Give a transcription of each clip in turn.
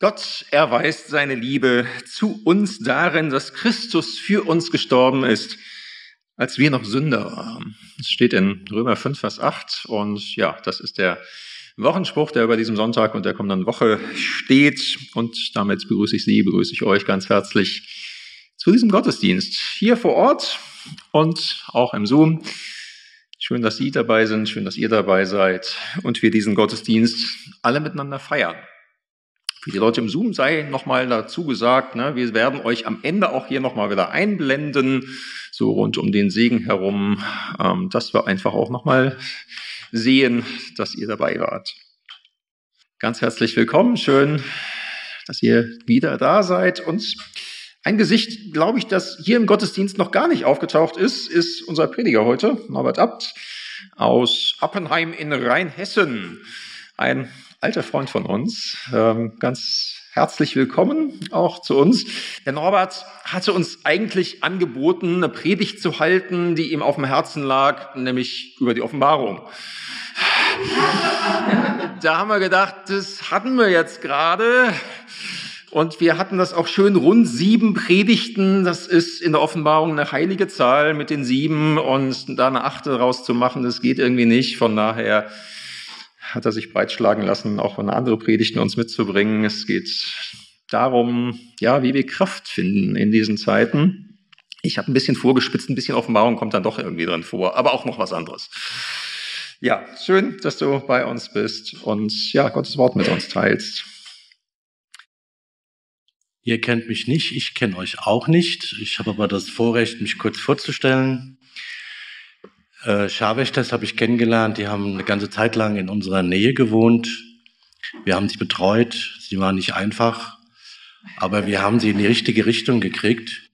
Gott erweist seine Liebe zu uns darin, dass Christus für uns gestorben ist, als wir noch Sünder waren. Das steht in Römer 5, Vers 8 und ja, das ist der Wochenspruch, der über diesem Sonntag und der kommenden Woche steht und damit begrüße ich Sie, begrüße ich euch ganz herzlich zu diesem Gottesdienst hier vor Ort und auch im Zoom. Schön, dass Sie dabei sind, schön, dass ihr dabei seid und wir diesen Gottesdienst alle miteinander feiern. Für die Leute im Zoom sei nochmal dazu gesagt, ne, wir werden euch am Ende auch hier nochmal wieder einblenden, so rund um den Segen herum, ähm, dass wir einfach auch nochmal sehen, dass ihr dabei wart. Ganz herzlich willkommen, schön, dass ihr wieder da seid. Und ein Gesicht, glaube ich, das hier im Gottesdienst noch gar nicht aufgetaucht ist, ist unser Prediger heute, Norbert Abt aus Appenheim in Rheinhessen. Ein alter Freund von uns. Ähm, ganz herzlich willkommen auch zu uns. Der Norbert hatte uns eigentlich angeboten, eine Predigt zu halten, die ihm auf dem Herzen lag, nämlich über die Offenbarung. Da haben wir gedacht, das hatten wir jetzt gerade. Und wir hatten das auch schön rund sieben Predigten. Das ist in der Offenbarung eine heilige Zahl mit den sieben und da eine achte rauszumachen, das geht irgendwie nicht. Von daher hat er sich breitschlagen lassen, auch eine andere Predigten uns mitzubringen. Es geht darum, ja, wie wir Kraft finden in diesen Zeiten. Ich habe ein bisschen vorgespitzt, ein bisschen Offenbarung kommt dann doch irgendwie drin vor, aber auch noch was anderes. Ja, schön, dass du bei uns bist und ja, Gottes Wort mit uns teilst. Ihr kennt mich nicht, ich kenne euch auch nicht. Ich habe aber das Vorrecht, mich kurz vorzustellen. Äh, Scharwächters habe ich kennengelernt, die haben eine ganze Zeit lang in unserer Nähe gewohnt. Wir haben sie betreut, sie waren nicht einfach, aber wir haben sie in die richtige Richtung gekriegt.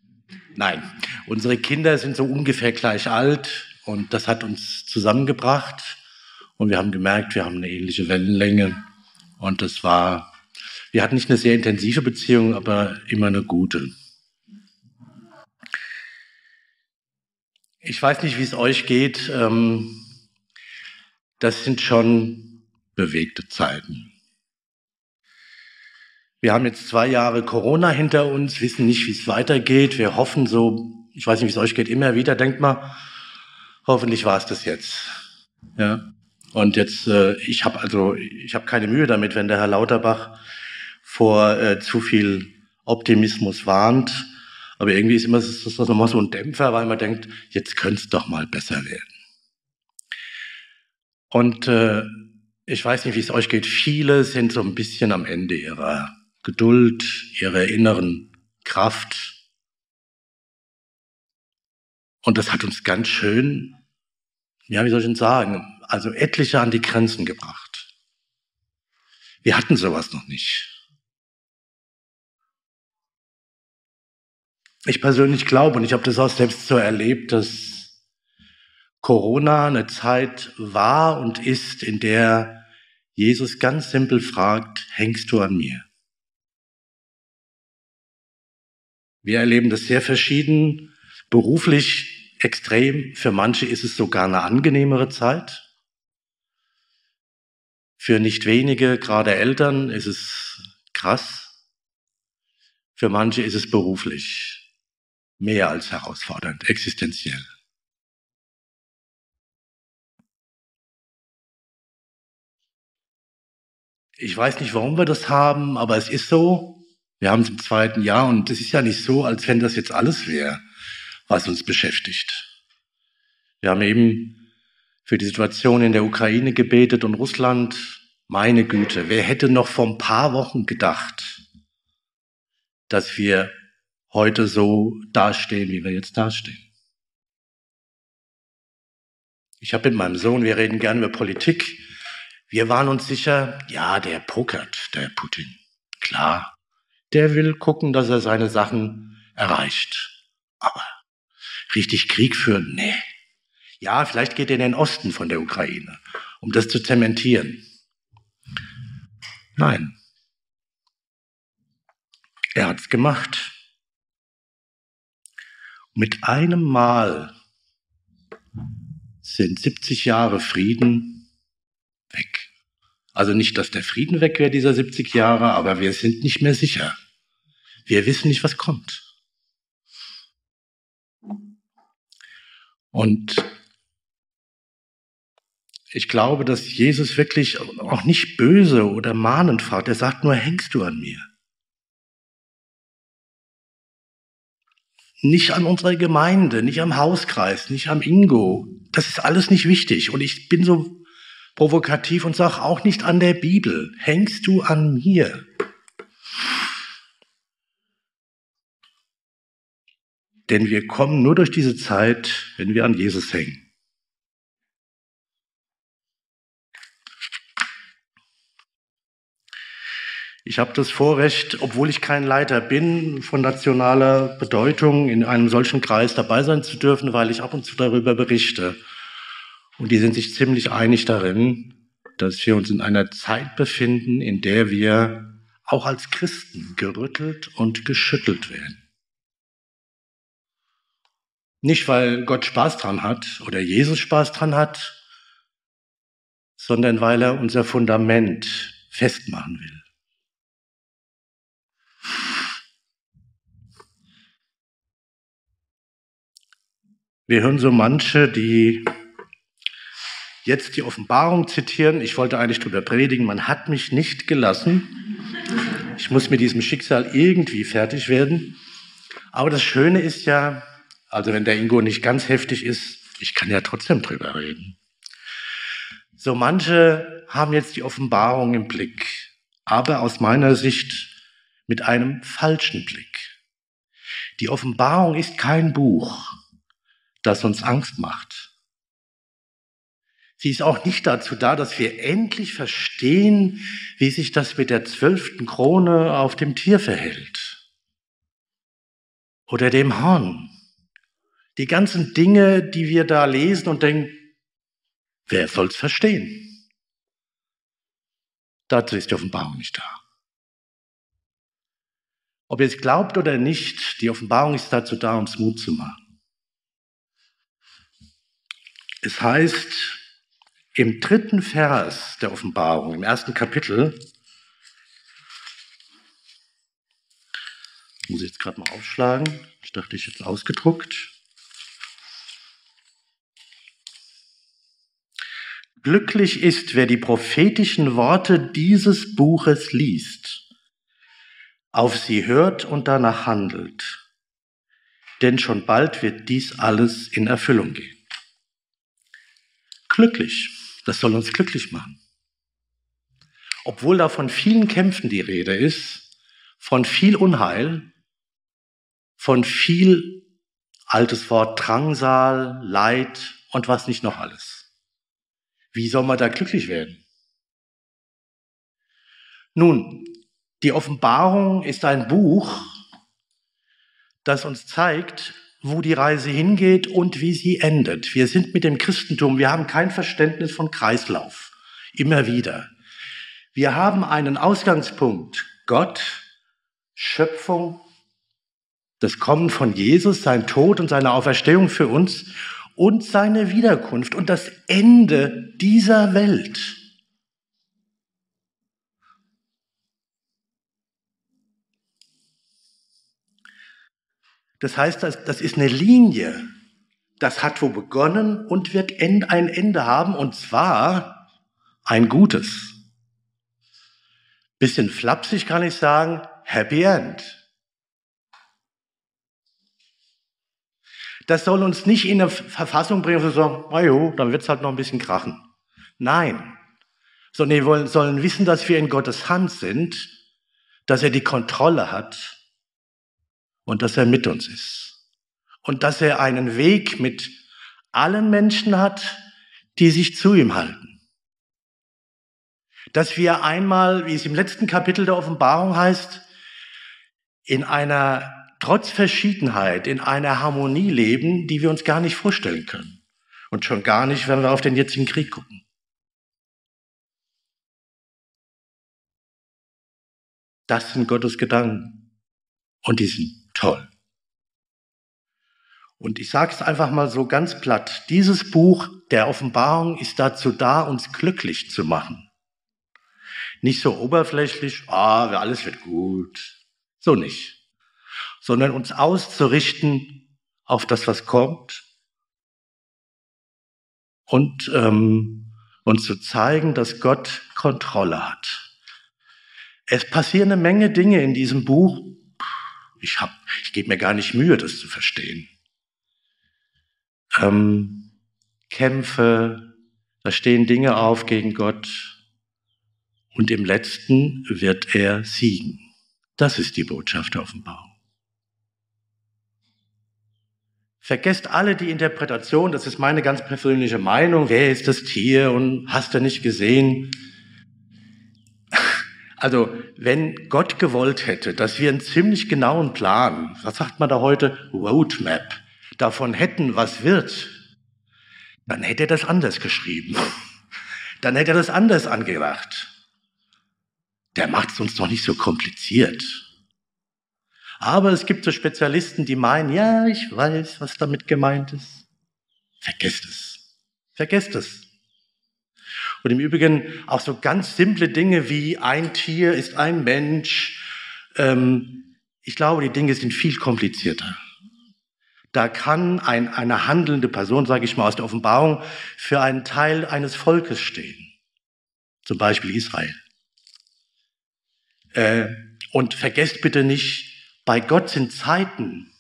Nein, unsere Kinder sind so ungefähr gleich alt und das hat uns zusammengebracht und wir haben gemerkt, wir haben eine ähnliche Wellenlänge und das war, wir hatten nicht eine sehr intensive Beziehung, aber immer eine gute. Ich weiß nicht, wie es euch geht. Ähm, das sind schon bewegte Zeiten. Wir haben jetzt zwei Jahre Corona hinter uns, wissen nicht, wie es weitergeht. Wir hoffen so, ich weiß nicht, wie es euch geht, immer wieder, denkt mal, hoffentlich war es das jetzt. Ja. Und jetzt, äh, ich habe also, ich habe keine Mühe damit, wenn der Herr Lauterbach vor äh, zu viel Optimismus warnt. Aber irgendwie ist immer das, das nochmal so ein Dämpfer, weil man denkt, jetzt könnte es doch mal besser werden. Und äh, ich weiß nicht, wie es euch geht. Viele sind so ein bisschen am Ende ihrer Geduld, ihrer inneren Kraft. Und das hat uns ganz schön, ja, wie soll ich denn sagen, also etliche an die Grenzen gebracht. Wir hatten sowas noch nicht. Ich persönlich glaube, und ich habe das auch selbst so erlebt, dass Corona eine Zeit war und ist, in der Jesus ganz simpel fragt, hängst du an mir? Wir erleben das sehr verschieden, beruflich extrem. Für manche ist es sogar eine angenehmere Zeit. Für nicht wenige, gerade Eltern, ist es krass. Für manche ist es beruflich mehr als herausfordernd, existenziell. Ich weiß nicht, warum wir das haben, aber es ist so. Wir haben es im zweiten Jahr und es ist ja nicht so, als wenn das jetzt alles wäre, was uns beschäftigt. Wir haben eben für die Situation in der Ukraine gebetet und Russland. Meine Güte, wer hätte noch vor ein paar Wochen gedacht, dass wir heute so dastehen, wie wir jetzt dastehen. Ich habe mit meinem Sohn, wir reden gerne über Politik. Wir waren uns sicher, ja, der pokert, der Putin. Klar, der will gucken, dass er seine Sachen erreicht. Aber richtig Krieg führen, nee. Ja, vielleicht geht er in den Osten von der Ukraine, um das zu zementieren. Nein. Er hat's gemacht. Mit einem Mal sind 70 Jahre Frieden weg. Also nicht, dass der Frieden weg wäre dieser 70 Jahre, aber wir sind nicht mehr sicher. Wir wissen nicht, was kommt. Und ich glaube, dass Jesus wirklich auch nicht böse oder mahnend fragt. Er sagt nur, hängst du an mir? Nicht an unserer Gemeinde, nicht am Hauskreis, nicht am Ingo. Das ist alles nicht wichtig. Und ich bin so provokativ und sage auch nicht an der Bibel. Hängst du an mir? Denn wir kommen nur durch diese Zeit, wenn wir an Jesus hängen. Ich habe das Vorrecht, obwohl ich kein Leiter bin, von nationaler Bedeutung in einem solchen Kreis dabei sein zu dürfen, weil ich ab und zu darüber berichte. Und die sind sich ziemlich einig darin, dass wir uns in einer Zeit befinden, in der wir auch als Christen gerüttelt und geschüttelt werden. Nicht, weil Gott Spaß dran hat oder Jesus Spaß dran hat, sondern weil er unser Fundament festmachen will. Wir hören so manche, die jetzt die Offenbarung zitieren. Ich wollte eigentlich darüber predigen, man hat mich nicht gelassen. Ich muss mit diesem Schicksal irgendwie fertig werden. Aber das Schöne ist ja, also wenn der Ingo nicht ganz heftig ist, ich kann ja trotzdem drüber reden. So manche haben jetzt die Offenbarung im Blick, aber aus meiner Sicht mit einem falschen Blick. Die Offenbarung ist kein Buch das uns Angst macht. Sie ist auch nicht dazu da, dass wir endlich verstehen, wie sich das mit der zwölften Krone auf dem Tier verhält. Oder dem Horn. Die ganzen Dinge, die wir da lesen und denken, wer soll's verstehen? Dazu ist die Offenbarung nicht da. Ob ihr es glaubt oder nicht, die Offenbarung ist dazu da, uns Mut zu machen. Es heißt im dritten Vers der Offenbarung, im ersten Kapitel, muss ich jetzt gerade mal aufschlagen, ich dachte, ich hätte es ausgedruckt. Glücklich ist, wer die prophetischen Worte dieses Buches liest, auf sie hört und danach handelt, denn schon bald wird dies alles in Erfüllung gehen glücklich. Das soll uns glücklich machen. Obwohl da von vielen Kämpfen die Rede ist, von viel Unheil, von viel altes Wort Drangsal, Leid und was nicht noch alles. Wie soll man da glücklich werden? Nun, die Offenbarung ist ein Buch, das uns zeigt, wo die Reise hingeht und wie sie endet. Wir sind mit dem Christentum, wir haben kein Verständnis von Kreislauf. Immer wieder. Wir haben einen Ausgangspunkt. Gott, Schöpfung, das Kommen von Jesus, sein Tod und seine Auferstehung für uns und seine Wiederkunft und das Ende dieser Welt. Das heißt, das, das ist eine Linie. Das hat wo begonnen und wird ein Ende haben, und zwar ein gutes. Bisschen flapsig kann ich sagen, Happy End. Das soll uns nicht in eine Verfassung bringen, wo wir sagen, na jo, dann wird's halt noch ein bisschen krachen. Nein. Sondern wir wollen, sollen wissen, dass wir in Gottes Hand sind, dass er die Kontrolle hat und dass er mit uns ist. Und dass er einen Weg mit allen Menschen hat, die sich zu ihm halten. Dass wir einmal, wie es im letzten Kapitel der Offenbarung heißt, in einer trotz Verschiedenheit, in einer Harmonie leben, die wir uns gar nicht vorstellen können. Und schon gar nicht, wenn wir auf den jetzigen Krieg gucken. Das sind Gottes Gedanken. Und die sind toll. Und ich sage es einfach mal so ganz platt. Dieses Buch der Offenbarung ist dazu da, uns glücklich zu machen. Nicht so oberflächlich, ah, alles wird gut. So nicht. Sondern uns auszurichten auf das, was kommt. Und ähm, uns zu zeigen, dass Gott Kontrolle hat. Es passieren eine Menge Dinge in diesem Buch. Ich, hab, ich gebe mir gar nicht Mühe, das zu verstehen. Ähm, Kämpfe, da stehen Dinge auf gegen Gott. Und im letzten wird er siegen. Das ist die Botschaft der Offenbarung. Vergesst alle die Interpretation, das ist meine ganz persönliche Meinung. Wer ist das Tier und hast du nicht gesehen? Also, wenn Gott gewollt hätte, dass wir einen ziemlich genauen Plan, was sagt man da heute, Roadmap, davon hätten, was wird, dann hätte er das anders geschrieben. Dann hätte er das anders angedacht der macht es uns doch nicht so kompliziert. Aber es gibt so Spezialisten, die meinen, ja, ich weiß, was damit gemeint ist. Vergesst es. Vergesst es. Und im Übrigen auch so ganz simple Dinge wie ein Tier ist ein Mensch. Ähm, ich glaube, die Dinge sind viel komplizierter. Da kann ein, eine handelnde Person, sage ich mal aus der Offenbarung, für einen Teil eines Volkes stehen. Zum Beispiel Israel. Äh, und vergesst bitte nicht, bei Gott sind Zeiten,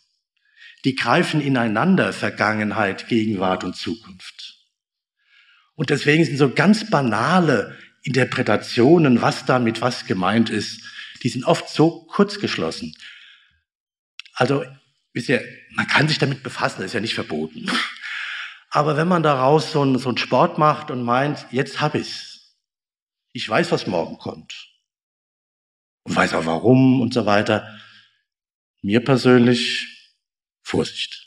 die greifen ineinander, Vergangenheit, Gegenwart und Zukunft. Und deswegen sind so ganz banale Interpretationen, was da mit was gemeint ist, die sind oft so kurz geschlossen. Also, wisst ihr, man kann sich damit befassen, ist ja nicht verboten. Aber wenn man daraus so einen, so Sport macht und meint, jetzt hab ich's, ich weiß, was morgen kommt, und weiß auch warum und so weiter. Mir persönlich Vorsicht.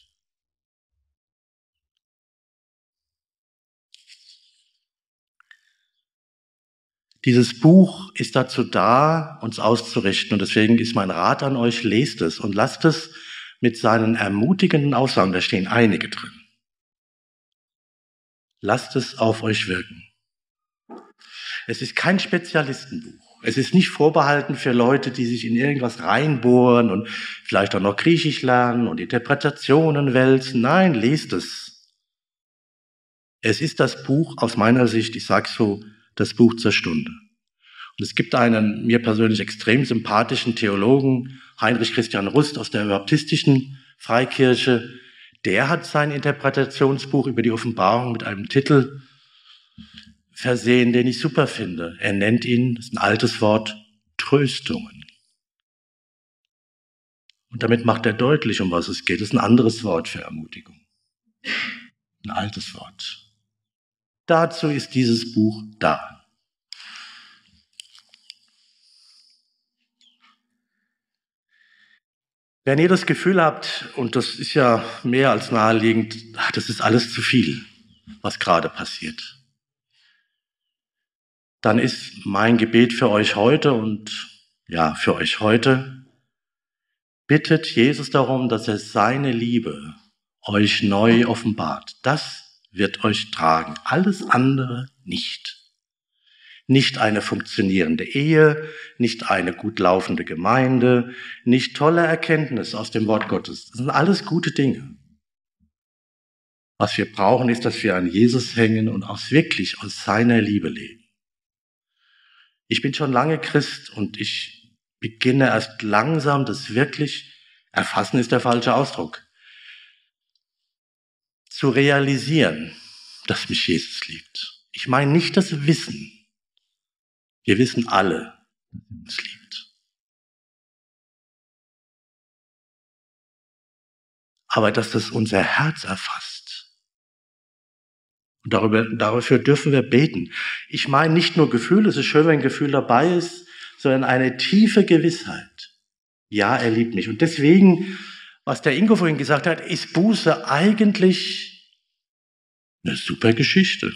Dieses Buch ist dazu da, uns auszurichten. Und deswegen ist mein Rat an euch, lest es und lasst es mit seinen ermutigenden Aussagen, da stehen einige drin. Lasst es auf euch wirken. Es ist kein Spezialistenbuch. Es ist nicht vorbehalten für Leute, die sich in irgendwas reinbohren und vielleicht auch noch Griechisch lernen und Interpretationen wälzen. Nein, lest es. Es ist das Buch aus meiner Sicht, ich sage so, das Buch zur Stunde. Und es gibt einen mir persönlich extrem sympathischen Theologen, Heinrich Christian Rust aus der baptistischen Freikirche. Der hat sein Interpretationsbuch über die Offenbarung mit einem Titel versehen, den ich super finde. Er nennt ihn, das ist ein altes Wort, Tröstungen. Und damit macht er deutlich, um was es geht. Das ist ein anderes Wort für Ermutigung. Ein altes Wort. Dazu ist dieses Buch da. Wenn ihr das Gefühl habt, und das ist ja mehr als naheliegend, das ist alles zu viel, was gerade passiert dann ist mein Gebet für euch heute und ja, für euch heute, bittet Jesus darum, dass er seine Liebe euch neu offenbart. Das wird euch tragen, alles andere nicht. Nicht eine funktionierende Ehe, nicht eine gut laufende Gemeinde, nicht tolle Erkenntnis aus dem Wort Gottes. Das sind alles gute Dinge. Was wir brauchen, ist, dass wir an Jesus hängen und auch wirklich aus seiner Liebe leben. Ich bin schon lange Christ und ich beginne erst langsam das wirklich, erfassen ist der falsche Ausdruck, zu realisieren, dass mich Jesus liebt. Ich meine nicht das Wissen. Wir wissen alle, dass er uns liebt. Aber dass das unser Herz erfasst und darüber, dafür dürfen wir beten. Ich meine nicht nur Gefühl, es ist schön, wenn ein Gefühl dabei ist, sondern eine tiefe Gewissheit. Ja, er liebt mich. Und deswegen, was der Ingo vorhin gesagt hat, ist Buße eigentlich eine super Geschichte.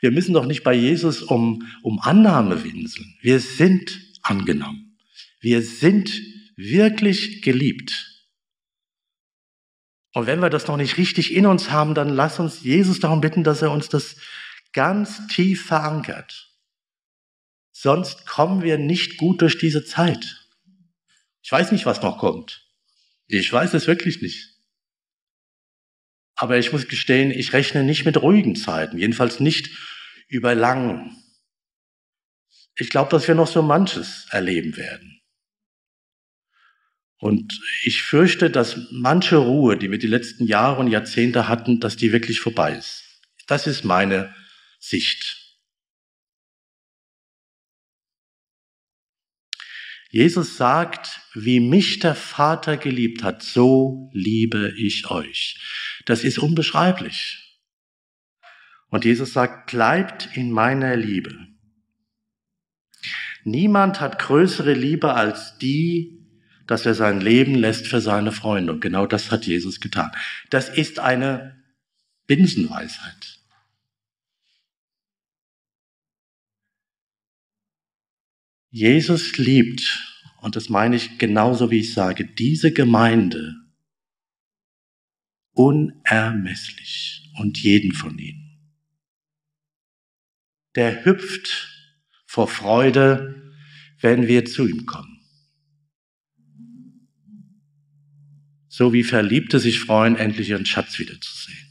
Wir müssen doch nicht bei Jesus um, um Annahme winseln. Wir sind angenommen. Wir sind wirklich geliebt. Und wenn wir das noch nicht richtig in uns haben, dann lass uns Jesus darum bitten, dass er uns das ganz tief verankert. Sonst kommen wir nicht gut durch diese Zeit. Ich weiß nicht, was noch kommt. Ich weiß es wirklich nicht. Aber ich muss gestehen, ich rechne nicht mit ruhigen Zeiten, jedenfalls nicht über lang. Ich glaube, dass wir noch so manches erleben werden. Und ich fürchte, dass manche Ruhe, die wir die letzten Jahre und Jahrzehnte hatten, dass die wirklich vorbei ist. Das ist meine Sicht. Jesus sagt, wie mich der Vater geliebt hat, so liebe ich euch. Das ist unbeschreiblich. Und Jesus sagt, bleibt in meiner Liebe. Niemand hat größere Liebe als die, dass er sein Leben lässt für seine Freunde. Und genau das hat Jesus getan. Das ist eine Binsenweisheit. Jesus liebt, und das meine ich genauso wie ich sage, diese Gemeinde unermesslich und jeden von ihnen. Der hüpft vor Freude, wenn wir zu ihm kommen. So wie Verliebte sich freuen, endlich ihren Schatz wiederzusehen.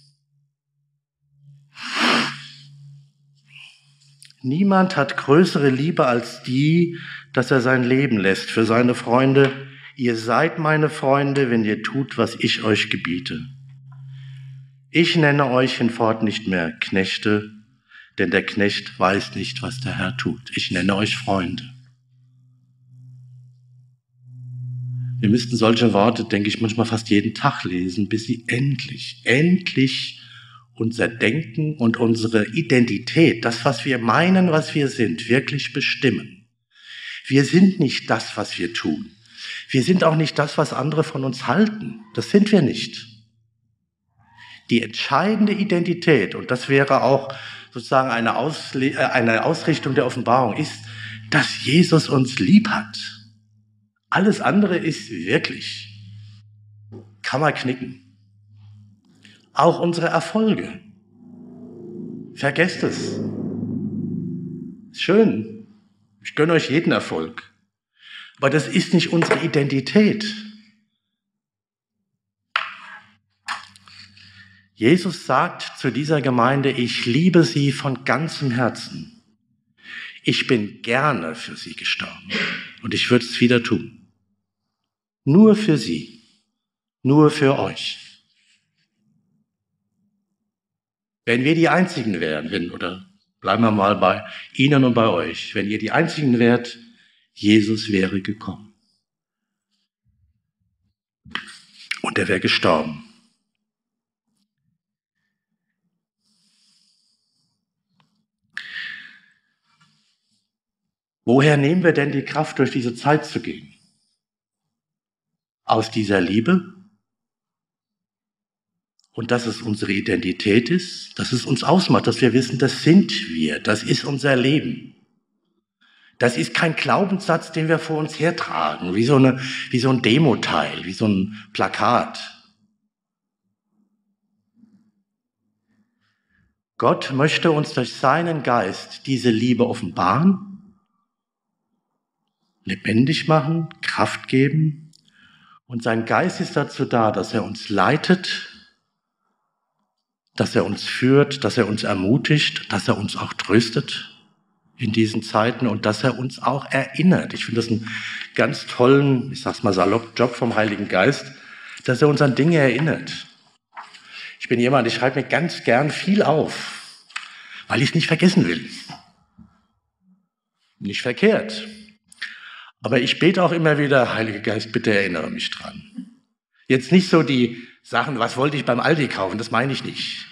Niemand hat größere Liebe als die, dass er sein Leben lässt für seine Freunde. Ihr seid meine Freunde, wenn ihr tut, was ich euch gebiete. Ich nenne euch hinfort nicht mehr Knechte, denn der Knecht weiß nicht, was der Herr tut. Ich nenne euch Freunde. Wir müssten solche Worte, denke ich, manchmal fast jeden Tag lesen, bis sie endlich, endlich unser Denken und unsere Identität, das, was wir meinen, was wir sind, wirklich bestimmen. Wir sind nicht das, was wir tun. Wir sind auch nicht das, was andere von uns halten. Das sind wir nicht. Die entscheidende Identität, und das wäre auch sozusagen eine, Ausle äh, eine Ausrichtung der Offenbarung, ist, dass Jesus uns lieb hat. Alles andere ist wirklich, kann man knicken auch unsere Erfolge. Vergesst es. Schön. Ich gönne euch jeden Erfolg. Aber das ist nicht unsere Identität. Jesus sagt zu dieser Gemeinde, ich liebe sie von ganzem Herzen. Ich bin gerne für sie gestorben und ich würde es wieder tun. Nur für sie, nur für euch. Wenn wir die Einzigen wären, wenn, oder bleiben wir mal bei Ihnen und bei euch, wenn ihr die Einzigen wärt, Jesus wäre gekommen. Und er wäre gestorben. Woher nehmen wir denn die Kraft, durch diese Zeit zu gehen? Aus dieser Liebe? Und dass es unsere Identität ist, dass es uns ausmacht, dass wir wissen, das sind wir, das ist unser Leben. Das ist kein Glaubenssatz, den wir vor uns hertragen, wie so, eine, wie so ein Demoteil, wie so ein Plakat. Gott möchte uns durch seinen Geist diese Liebe offenbaren, lebendig machen, Kraft geben. Und sein Geist ist dazu da, dass er uns leitet, dass er uns führt, dass er uns ermutigt, dass er uns auch tröstet in diesen Zeiten und dass er uns auch erinnert. Ich finde das einen ganz tollen, ich sag's mal salopp, Job vom Heiligen Geist, dass er uns an Dinge erinnert. Ich bin jemand, ich schreibe mir ganz gern viel auf, weil ich es nicht vergessen will. Nicht verkehrt. Aber ich bete auch immer wieder, Heiliger Geist, bitte erinnere mich dran. Jetzt nicht so die Sachen, was wollte ich beim Aldi kaufen, das meine ich nicht.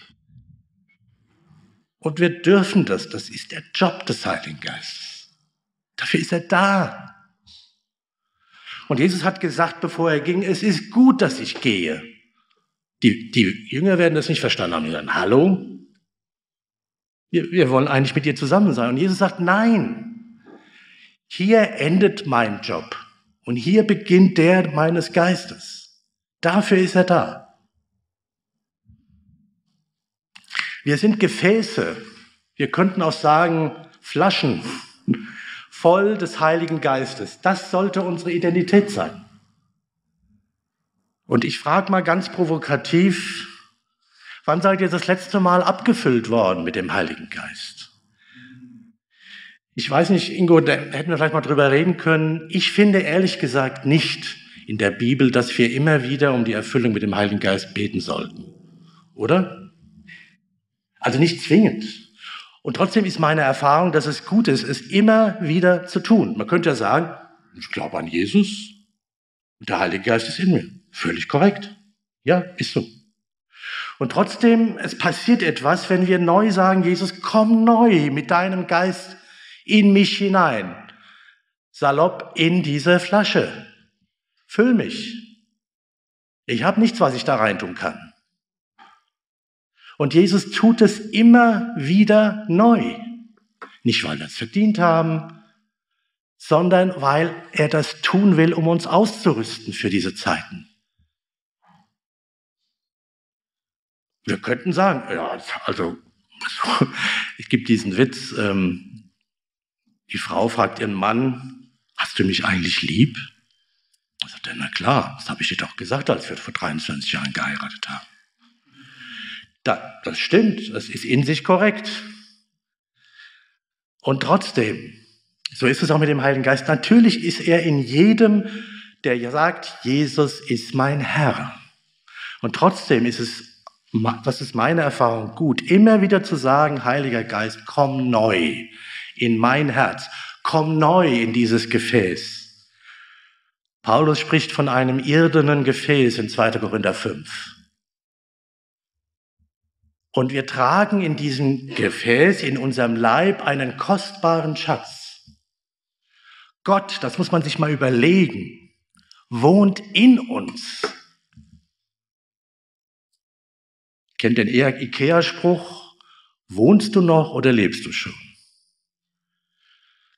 Und wir dürfen das. Das ist der Job des Heiligen Geistes. Dafür ist er da. Und Jesus hat gesagt, bevor er ging, es ist gut, dass ich gehe. Die, die Jünger werden das nicht verstanden haben. Die sagen, hallo? Wir, wir wollen eigentlich mit dir zusammen sein. Und Jesus sagt, nein. Hier endet mein Job. Und hier beginnt der meines Geistes. Dafür ist er da. Wir sind Gefäße. Wir könnten auch sagen Flaschen voll des Heiligen Geistes. Das sollte unsere Identität sein. Und ich frage mal ganz provokativ, wann seid ihr das letzte Mal abgefüllt worden mit dem Heiligen Geist? Ich weiß nicht, Ingo, da hätten wir vielleicht mal drüber reden können. Ich finde ehrlich gesagt nicht in der Bibel, dass wir immer wieder um die Erfüllung mit dem Heiligen Geist beten sollten. Oder? Also nicht zwingend. Und trotzdem ist meine Erfahrung, dass es gut ist, es immer wieder zu tun. Man könnte ja sagen, ich glaube an Jesus und der Heilige Geist ist in mir. Völlig korrekt. Ja, ist so. Und trotzdem, es passiert etwas, wenn wir neu sagen, Jesus, komm neu mit deinem Geist in mich hinein. Salopp in diese Flasche. Füll mich. Ich habe nichts, was ich da reintun kann. Und Jesus tut es immer wieder neu. Nicht, weil wir es verdient haben, sondern weil er das tun will, um uns auszurüsten für diese Zeiten. Wir könnten sagen, ja, also es gibt diesen Witz, ähm, die Frau fragt ihren Mann, hast du mich eigentlich lieb? Er sagt, na klar, das habe ich dir doch gesagt, als wir vor 23 Jahren geheiratet haben. Da, das stimmt, das ist in sich korrekt. Und trotzdem, so ist es auch mit dem Heiligen Geist, natürlich ist er in jedem, der sagt, Jesus ist mein Herr. Und trotzdem ist es, das ist meine Erfahrung, gut, immer wieder zu sagen, Heiliger Geist, komm neu in mein Herz, komm neu in dieses Gefäß. Paulus spricht von einem irdenen Gefäß in 2. Korinther 5. Und wir tragen in diesem Gefäß, in unserem Leib einen kostbaren Schatz. Gott, das muss man sich mal überlegen, wohnt in uns. Kennt den Ikea-Spruch, wohnst du noch oder lebst du schon?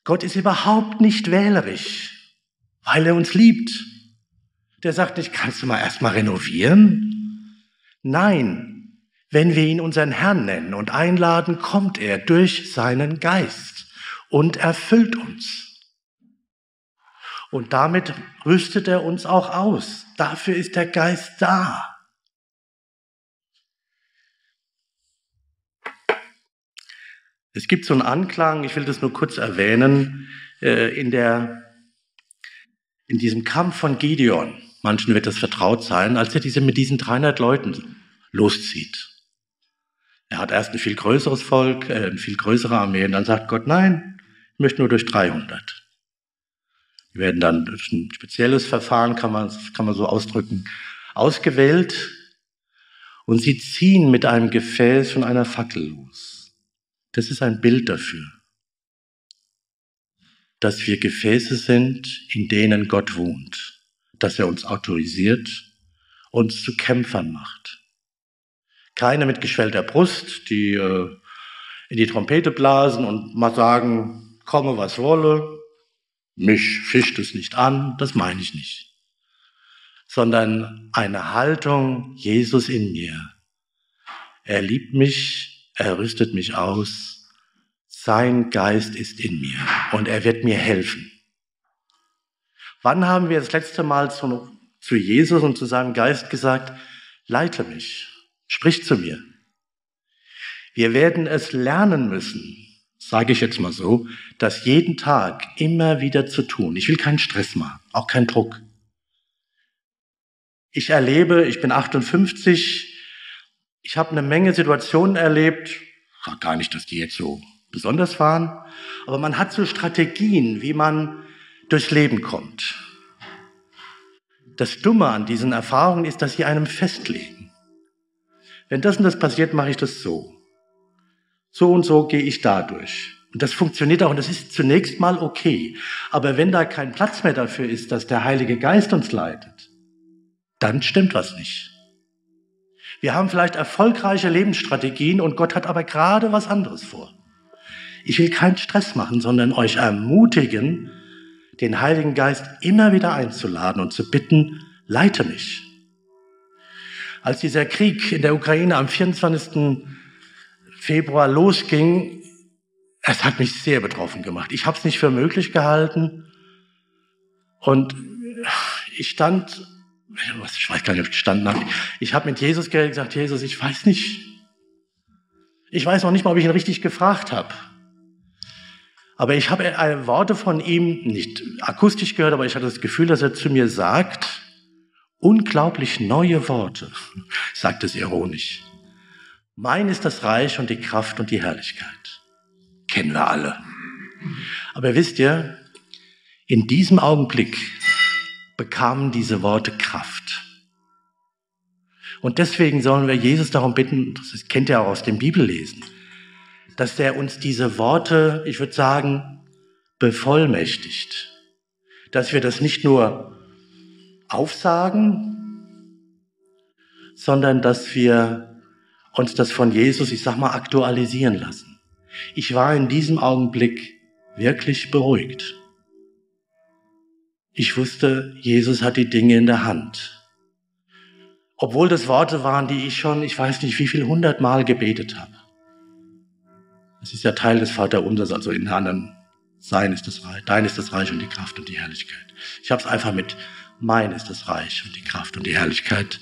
Gott ist überhaupt nicht wählerisch, weil er uns liebt. Der sagt nicht, kannst du mal erstmal renovieren? Nein, wenn wir ihn unseren Herrn nennen und einladen, kommt er durch seinen Geist und erfüllt uns. Und damit rüstet er uns auch aus. Dafür ist der Geist da. Es gibt so einen Anklang, ich will das nur kurz erwähnen, äh, in, der, in diesem Kampf von Gideon. Manchen wird das vertraut sein, als er diese, mit diesen 300 Leuten loszieht. Er hat erst ein viel größeres Volk, äh, eine viel größere Armee, und dann sagt Gott, nein, ich möchte nur durch 300. Die werden dann durch ein spezielles Verfahren, kann man, kann man so ausdrücken, ausgewählt und sie ziehen mit einem Gefäß von einer Fackel los. Das ist ein Bild dafür, dass wir Gefäße sind, in denen Gott wohnt, dass er uns autorisiert, uns zu Kämpfern macht. Keine mit geschwellter Brust, die äh, in die Trompete blasen und mal sagen, komme was wolle, mich fischt es nicht an, das meine ich nicht. Sondern eine Haltung, Jesus in mir. Er liebt mich, er rüstet mich aus, sein Geist ist in mir und er wird mir helfen. Wann haben wir das letzte Mal zu, zu Jesus und zu seinem Geist gesagt, leite mich, Sprich zu mir. Wir werden es lernen müssen, sage ich jetzt mal so, das jeden Tag immer wieder zu tun. Ich will keinen Stress machen, auch keinen Druck. Ich erlebe, ich bin 58, ich habe eine Menge Situationen erlebt, sag gar nicht, dass die jetzt so besonders waren, aber man hat so Strategien, wie man durchs Leben kommt. Das Dumme an diesen Erfahrungen ist, dass sie einem festlegen. Wenn das und das passiert, mache ich das so. So und so gehe ich dadurch. Und das funktioniert auch und das ist zunächst mal okay. Aber wenn da kein Platz mehr dafür ist, dass der Heilige Geist uns leitet, dann stimmt was nicht. Wir haben vielleicht erfolgreiche Lebensstrategien und Gott hat aber gerade was anderes vor. Ich will keinen Stress machen, sondern euch ermutigen, den Heiligen Geist immer wieder einzuladen und zu bitten, leite mich. Als dieser Krieg in der Ukraine am 24. Februar losging, es hat mich sehr betroffen gemacht. Ich habe es nicht für möglich gehalten. Und ich stand, ich weiß gar nicht, ob ich habe. Ich habe mit Jesus gesagt, Jesus, ich weiß nicht. Ich weiß noch nicht mal, ob ich ihn richtig gefragt habe. Aber ich habe Worte von ihm nicht akustisch gehört, aber ich hatte das Gefühl, dass er zu mir sagt, unglaublich neue Worte, sagt es ironisch. Mein ist das Reich und die Kraft und die Herrlichkeit. Kennen wir alle. Aber wisst ihr, in diesem Augenblick bekamen diese Worte Kraft. Und deswegen sollen wir Jesus darum bitten, das kennt ihr auch aus dem Bibellesen, dass er uns diese Worte, ich würde sagen, bevollmächtigt. Dass wir das nicht nur aufsagen, sondern dass wir uns das von Jesus, ich sag mal, aktualisieren lassen. Ich war in diesem Augenblick wirklich beruhigt. Ich wusste, Jesus hat die Dinge in der Hand. Obwohl das Worte waren, die ich schon, ich weiß nicht wie viel hundertmal gebetet habe. Es ist ja Teil des Vaterunsers, also in anderen sein ist das Reich, dein ist das Reich und die Kraft und die Herrlichkeit. Ich habe es einfach mit mein ist das Reich und die Kraft und die Herrlichkeit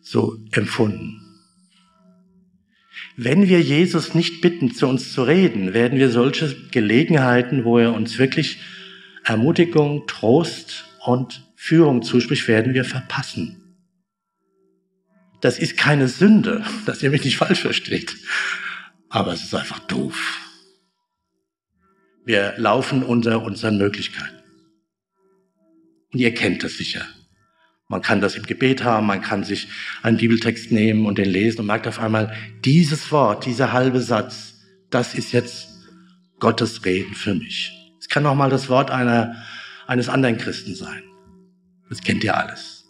so empfunden. Wenn wir Jesus nicht bitten, zu uns zu reden, werden wir solche Gelegenheiten, wo er uns wirklich Ermutigung, Trost und Führung zuspricht, werden wir verpassen. Das ist keine Sünde, dass ihr mich nicht falsch versteht. Aber es ist einfach doof. Wir laufen unter unseren Möglichkeiten. Und ihr kennt das sicher. Man kann das im Gebet haben, man kann sich einen Bibeltext nehmen und den lesen und merkt auf einmal, dieses Wort, dieser halbe Satz, das ist jetzt Gottes Reden für mich. Es kann auch mal das Wort einer, eines anderen Christen sein. Das kennt ihr alles.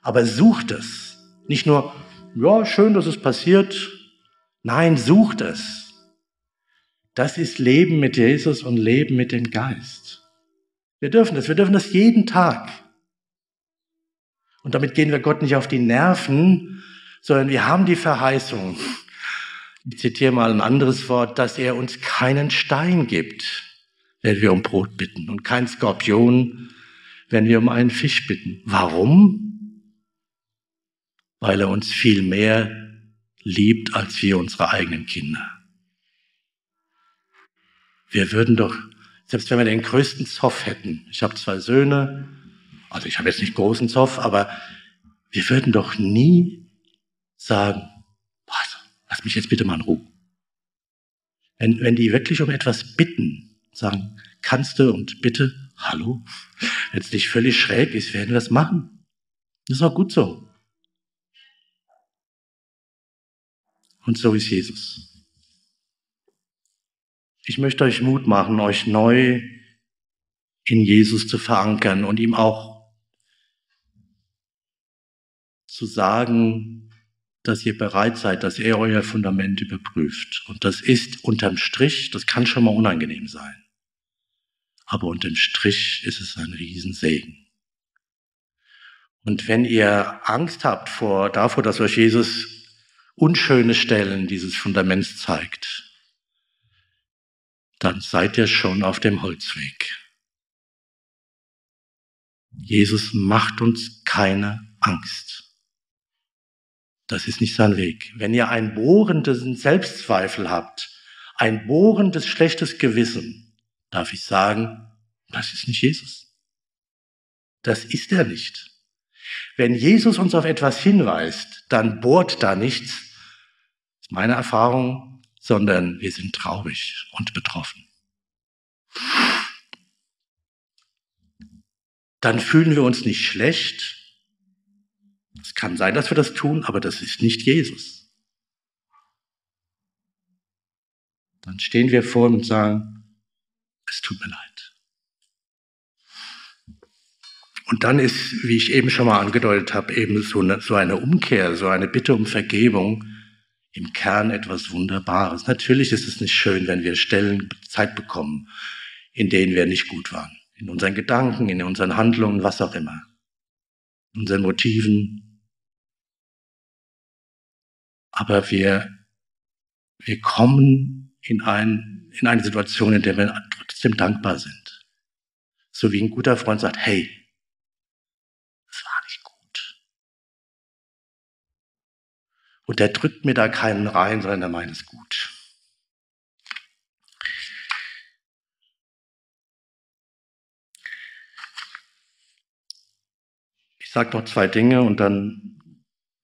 Aber sucht es. Nicht nur, ja, schön, dass es passiert. Nein, sucht es. Das ist Leben mit Jesus und Leben mit dem Geist. Wir dürfen das. Wir dürfen das jeden Tag. Und damit gehen wir Gott nicht auf die Nerven, sondern wir haben die Verheißung, ich zitiere mal ein anderes Wort, dass er uns keinen Stein gibt, wenn wir um Brot bitten und kein Skorpion, wenn wir um einen Fisch bitten. Warum? Weil er uns viel mehr liebt als wir unsere eigenen Kinder. Wir würden doch, selbst wenn wir den größten Zoff hätten, ich habe zwei Söhne, also ich habe jetzt nicht großen Zoff, aber wir würden doch nie sagen, lass mich jetzt bitte mal in Ruhe. Wenn, wenn die wirklich um etwas bitten, sagen, kannst du und bitte, hallo, wenn es nicht völlig schräg ist, werden wir es machen. Das ist auch gut so. Und so ist Jesus. Ich möchte euch Mut machen, euch neu in Jesus zu verankern und ihm auch zu sagen, dass ihr bereit seid, dass er euer Fundament überprüft. Und das ist unterm Strich, das kann schon mal unangenehm sein. Aber unterm Strich ist es ein Riesensegen. Und wenn ihr Angst habt vor, davor, dass euch Jesus unschöne Stellen dieses Fundaments zeigt, dann seid ihr schon auf dem Holzweg. Jesus macht uns keine Angst. Das ist nicht sein Weg. Wenn ihr ein bohrendes Selbstzweifel habt, ein bohrendes schlechtes Gewissen, darf ich sagen, das ist nicht Jesus. Das ist er nicht. Wenn Jesus uns auf etwas hinweist, dann bohrt da nichts, das ist meine Erfahrung, sondern wir sind traurig und betroffen. Dann fühlen wir uns nicht schlecht, es kann sein, dass wir das tun, aber das ist nicht Jesus. Dann stehen wir vor und sagen, es tut mir leid. Und dann ist, wie ich eben schon mal angedeutet habe, eben so eine, so eine Umkehr, so eine Bitte um Vergebung im Kern etwas Wunderbares. Natürlich ist es nicht schön, wenn wir Stellen Zeit bekommen, in denen wir nicht gut waren. In unseren Gedanken, in unseren Handlungen, was auch immer. In unseren Motiven, aber wir, wir kommen in, ein, in eine Situation, in der wir trotzdem dankbar sind. So wie ein guter Freund sagt, hey, das war nicht gut. Und der drückt mir da keinen rein, sondern er meint es gut. Ich sage noch zwei Dinge und dann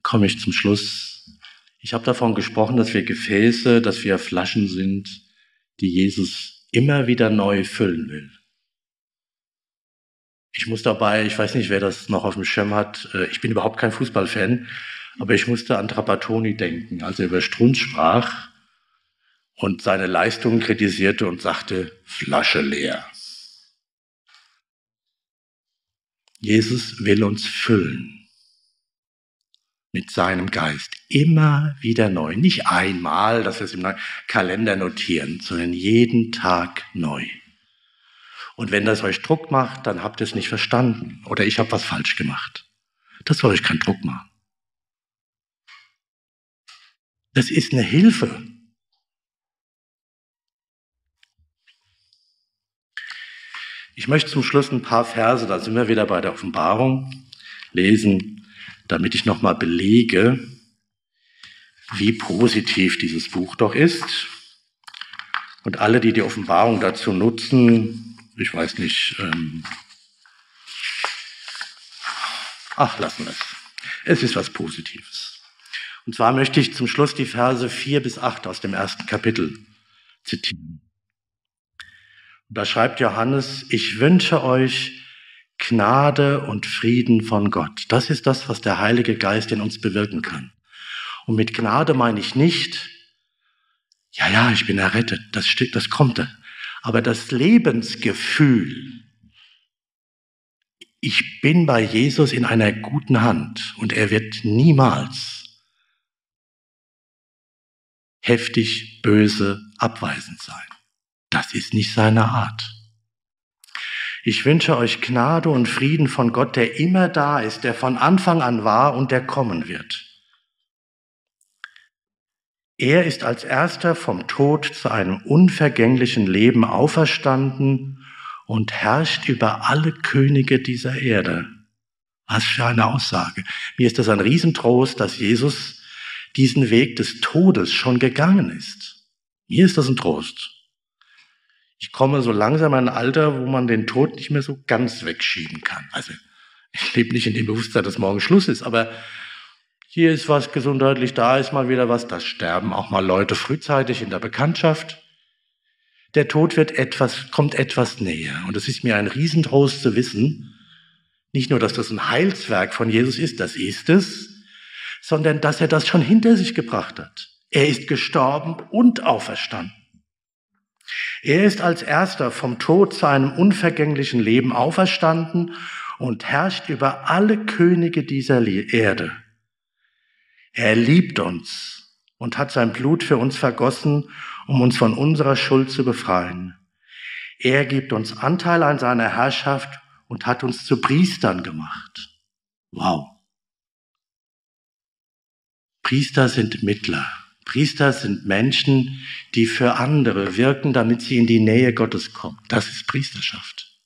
komme ich zum Schluss. Ich habe davon gesprochen, dass wir Gefäße, dass wir Flaschen sind, die Jesus immer wieder neu füllen will. Ich muss dabei, ich weiß nicht, wer das noch auf dem Schirm hat, äh, ich bin überhaupt kein Fußballfan, aber ich musste an Trapattoni denken, als er über Strunz sprach und seine Leistungen kritisierte und sagte, Flasche leer. Jesus will uns füllen mit seinem Geist. Immer wieder neu. Nicht einmal, dass wir es im Kalender notieren, sondern jeden Tag neu. Und wenn das euch Druck macht, dann habt ihr es nicht verstanden oder ich habe was falsch gemacht. Das soll euch keinen Druck machen. Das ist eine Hilfe. Ich möchte zum Schluss ein paar Verse, da sind wir wieder bei der Offenbarung, lesen damit ich nochmal belege, wie positiv dieses Buch doch ist. Und alle, die die Offenbarung dazu nutzen, ich weiß nicht, ähm, ach, lassen es. Es ist was Positives. Und zwar möchte ich zum Schluss die Verse 4 bis 8 aus dem ersten Kapitel zitieren. Da schreibt Johannes, ich wünsche euch, Gnade und Frieden von Gott. Das ist das, was der Heilige Geist in uns bewirken kann. Und mit Gnade meine ich nicht, ja, ja, ich bin errettet, das, steht, das kommt. Aber das Lebensgefühl, ich bin bei Jesus in einer guten Hand und er wird niemals heftig, böse, abweisend sein. Das ist nicht seine Art. Ich wünsche euch Gnade und Frieden von Gott, der immer da ist, der von Anfang an war und der kommen wird. Er ist als erster vom Tod zu einem unvergänglichen Leben auferstanden und herrscht über alle Könige dieser Erde. Was für eine Aussage. Mir ist das ein Riesentrost, dass Jesus diesen Weg des Todes schon gegangen ist. Mir ist das ein Trost. Ich komme so langsam in ein Alter, wo man den Tod nicht mehr so ganz wegschieben kann. Also ich lebe nicht in dem Bewusstsein, dass morgen Schluss ist, aber hier ist was gesundheitlich, da ist mal wieder was, das sterben auch mal Leute frühzeitig in der Bekanntschaft. Der Tod wird etwas, kommt etwas näher. Und es ist mir ein Riesentrost zu wissen, nicht nur, dass das ein Heilswerk von Jesus ist, das ist es, sondern dass er das schon hinter sich gebracht hat. Er ist gestorben und auferstanden. Er ist als erster vom Tod zu einem unvergänglichen Leben auferstanden und herrscht über alle Könige dieser Erde. Er liebt uns und hat sein Blut für uns vergossen, um uns von unserer Schuld zu befreien. Er gibt uns Anteil an seiner Herrschaft und hat uns zu Priestern gemacht. Wow. Priester sind Mittler. Priester sind Menschen, die für andere wirken, damit sie in die Nähe Gottes kommen. Das ist Priesterschaft.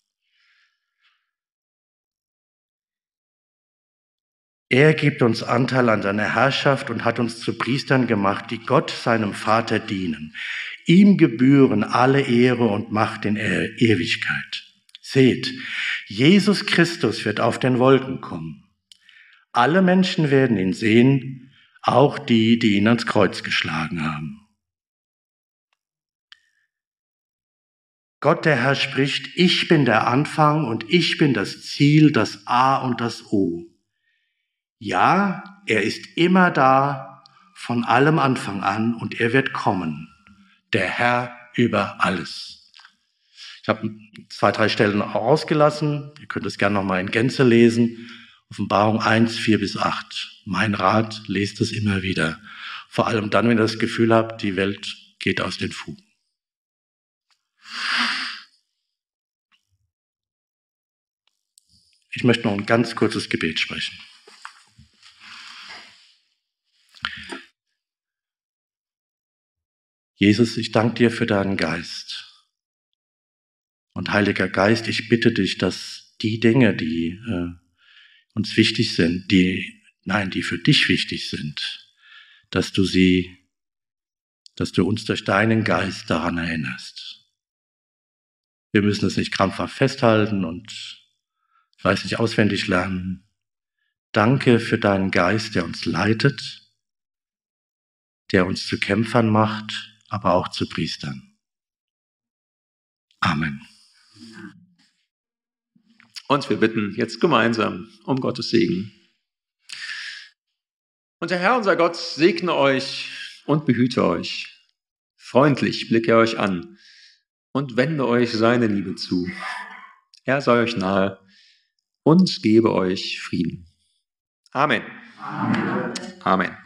Er gibt uns Anteil an seiner Herrschaft und hat uns zu Priestern gemacht, die Gott, seinem Vater, dienen. Ihm gebühren alle Ehre und Macht in Ewigkeit. Seht, Jesus Christus wird auf den Wolken kommen. Alle Menschen werden ihn sehen auch die, die ihn ans Kreuz geschlagen haben. Gott der Herr spricht, ich bin der Anfang und ich bin das Ziel, das A und das O. Ja, er ist immer da, von allem Anfang an und er wird kommen, der Herr über alles. Ich habe zwei, drei Stellen ausgelassen. Ihr könnt es gerne nochmal in Gänze lesen. Offenbarung 1, 4 bis 8. Mein Rat, lest es immer wieder. Vor allem dann, wenn ihr das Gefühl habt, die Welt geht aus den Fugen. Ich möchte noch ein ganz kurzes Gebet sprechen. Jesus, ich danke dir für deinen Geist. Und Heiliger Geist, ich bitte dich, dass die Dinge, die äh, uns wichtig sind, die, nein, die für dich wichtig sind, dass du sie, dass du uns durch deinen Geist daran erinnerst. Wir müssen es nicht krampfhaft festhalten und, weiß nicht, auswendig lernen. Danke für deinen Geist, der uns leitet, der uns zu Kämpfern macht, aber auch zu Priestern. Amen. Und wir bitten jetzt gemeinsam um Gottes Segen. Und der Herr, unser Gott, segne euch und behüte euch. Freundlich blicke er euch an und wende euch seine Liebe zu. Er sei euch nahe und gebe euch Frieden. Amen. Amen. Amen.